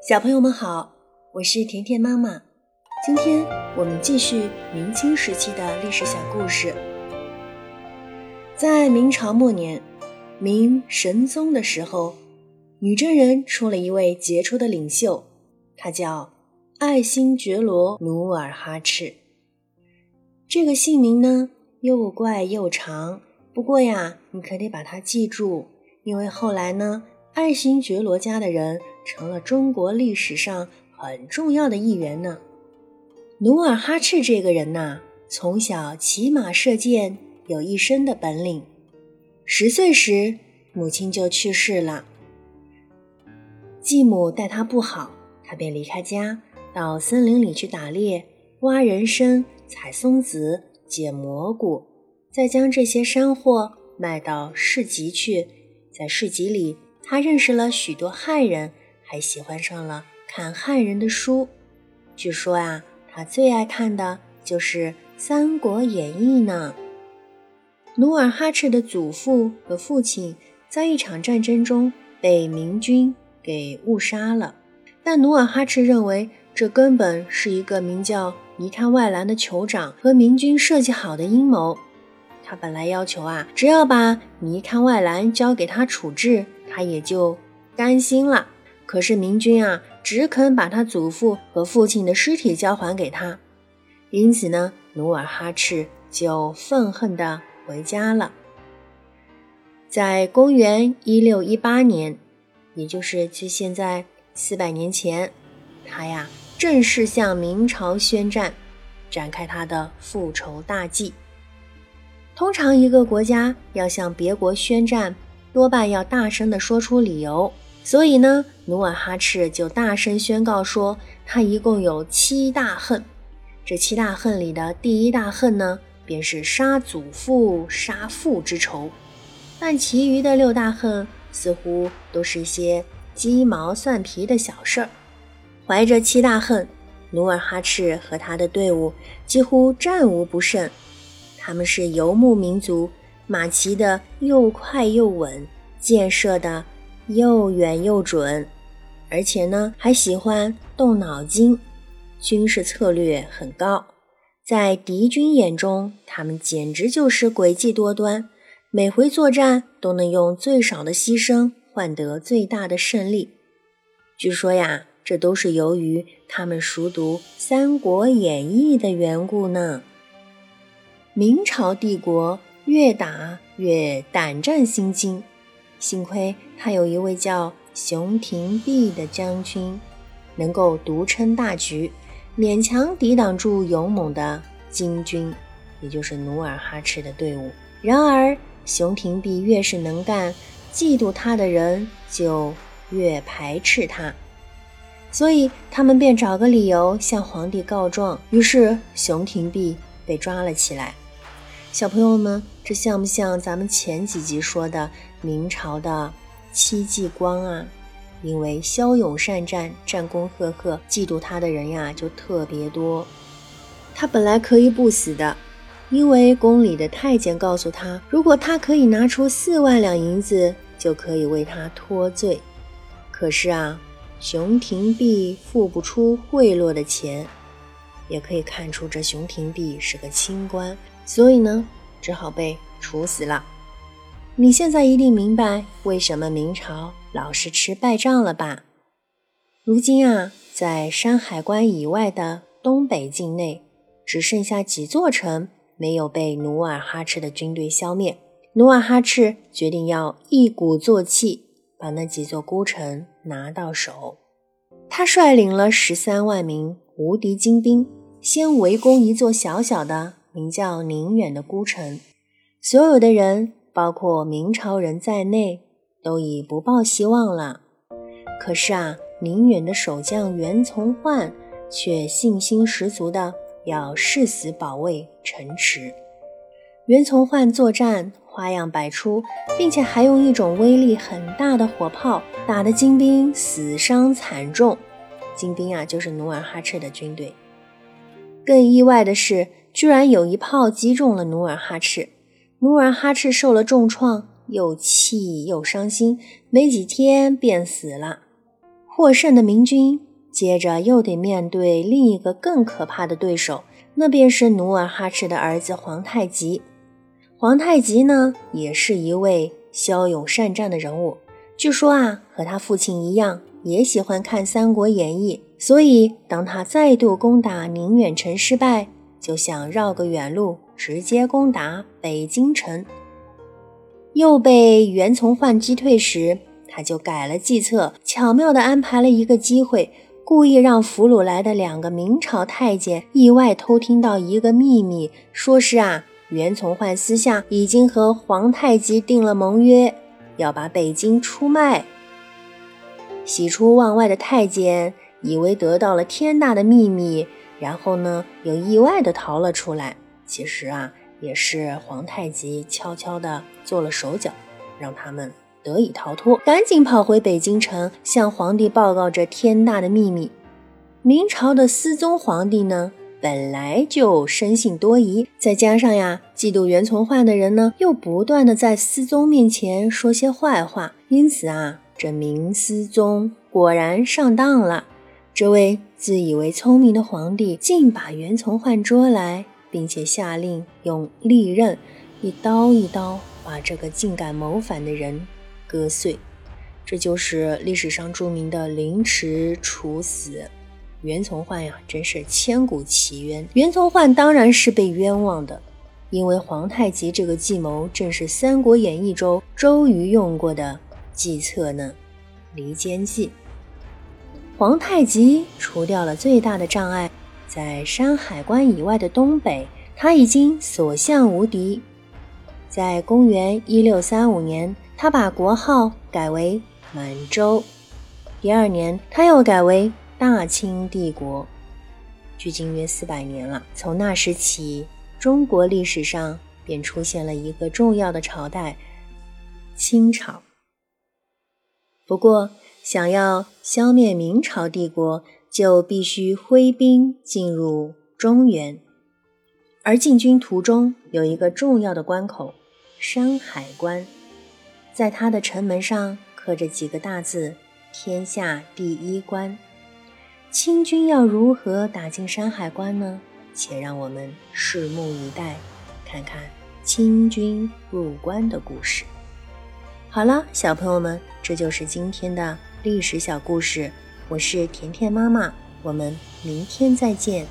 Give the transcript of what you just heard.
小朋友们好，我是甜甜妈妈。今天我们继续明清时期的历史小故事。在明朝末年，明神宗的时候，女真人出了一位杰出的领袖，他叫爱新觉罗努尔哈赤。这个姓名呢又怪又长，不过呀，你可得把它记住，因为后来呢。爱新觉罗家的人成了中国历史上很重要的一员呢。努尔哈赤这个人呐，从小骑马射箭，有一身的本领。十岁时，母亲就去世了。继母待他不好，他便离开家，到森林里去打猎、挖人参、采松子、捡蘑菇，再将这些山货卖到市集去，在市集里。他认识了许多汉人，还喜欢上了看汉人的书。据说啊，他最爱看的就是《三国演义》呢。努尔哈赤的祖父和父亲在一场战争中被明军给误杀了，但努尔哈赤认为这根本是一个名叫尼堪外兰的酋长和明军设计好的阴谋。他本来要求啊，只要把尼堪外兰交给他处置。他也就甘心了。可是明军啊，只肯把他祖父和父亲的尸体交还给他，因此呢，努尔哈赤就愤恨地回家了。在公元一六一八年，也就是距现在四百年前，他呀正式向明朝宣战，展开他的复仇大计。通常一个国家要向别国宣战。多半要大声地说出理由，所以呢，努尔哈赤就大声宣告说，他一共有七大恨。这七大恨里的第一大恨呢，便是杀祖父、杀父之仇。但其余的六大恨似乎都是一些鸡毛蒜皮的小事儿。怀着七大恨，努尔哈赤和他的队伍几乎战无不胜。他们是游牧民族。马骑的又快又稳，箭射的又远又准，而且呢还喜欢动脑筋，军事策略很高。在敌军眼中，他们简直就是诡计多端，每回作战都能用最少的牺牲换得最大的胜利。据说呀，这都是由于他们熟读《三国演义》的缘故呢。明朝帝国。越打越胆战心惊，幸亏他有一位叫熊廷弼的将军，能够独撑大局，勉强抵挡住勇猛的金军，也就是努尔哈赤的队伍。然而，熊廷弼越是能干，嫉妒他的人就越排斥他，所以他们便找个理由向皇帝告状。于是，熊廷弼被抓了起来。小朋友们，这像不像咱们前几集说的明朝的戚继光啊？因为骁勇善战、战功赫赫，嫉妒他的人呀就特别多。他本来可以不死的，因为宫里的太监告诉他，如果他可以拿出四万两银子，就可以为他脱罪。可是啊，熊廷弼付不出贿赂的钱，也可以看出这熊廷弼是个清官。所以呢，只好被处死了。你现在一定明白为什么明朝老是吃败仗了吧？如今啊，在山海关以外的东北境内，只剩下几座城没有被努尔哈赤的军队消灭。努尔哈赤决定要一鼓作气，把那几座孤城拿到手。他率领了十三万名无敌精兵，先围攻一座小小的。名叫宁远的孤城，所有的人，包括明朝人在内，都已不抱希望了。可是啊，宁远的守将袁从焕却信心十足的要誓死保卫城池。袁从焕作战花样百出，并且还用一种威力很大的火炮，打得金兵死伤惨重。金兵啊，就是努尔哈赤的军队。更意外的是。居然有一炮击中了努尔哈赤，努尔哈赤受了重创，又气又伤心，没几天便死了。获胜的明军接着又得面对另一个更可怕的对手，那便是努尔哈赤的儿子皇太极。皇太极呢，也是一位骁勇善战的人物。据说啊，和他父亲一样，也喜欢看《三国演义》，所以当他再度攻打宁远城失败，就想绕个远路，直接攻打北京城。又被袁崇焕击退时，他就改了计策，巧妙地安排了一个机会，故意让俘虏来的两个明朝太监意外偷听到一个秘密，说是啊。袁崇焕私下已经和皇太极定了盟约，要把北京出卖。喜出望外的太监以为得到了天大的秘密，然后呢又意外的逃了出来。其实啊，也是皇太极悄悄的做了手脚，让他们得以逃脱，赶紧跑回北京城，向皇帝报告这天大的秘密。明朝的思宗皇帝呢？本来就生性多疑，再加上呀，嫉妒袁崇焕的人呢，又不断的在思宗面前说些坏话，因此啊，这明思宗果然上当了。这位自以为聪明的皇帝，竟把袁崇焕捉来，并且下令用利刃一刀一刀把这个竟敢谋反的人割碎。这就是历史上著名的凌迟处死。袁崇焕呀，真是千古奇冤。袁崇焕当然是被冤枉的，因为皇太极这个计谋正是《三国演义》中周瑜用过的计策呢——离间计。皇太极除掉了最大的障碍，在山海关以外的东北，他已经所向无敌。在公元一六三五年，他把国号改为满洲。第二年，他又改为。大清帝国距今约四百年了。从那时起，中国历史上便出现了一个重要的朝代——清朝。不过，想要消灭明朝帝国，就必须挥兵进入中原。而进军途中有一个重要的关口——山海关，在它的城门上刻着几个大字：“天下第一关。”清军要如何打进山海关呢？且让我们拭目以待，看看清军入关的故事。好了，小朋友们，这就是今天的历史小故事。我是甜甜妈妈，我们明天再见。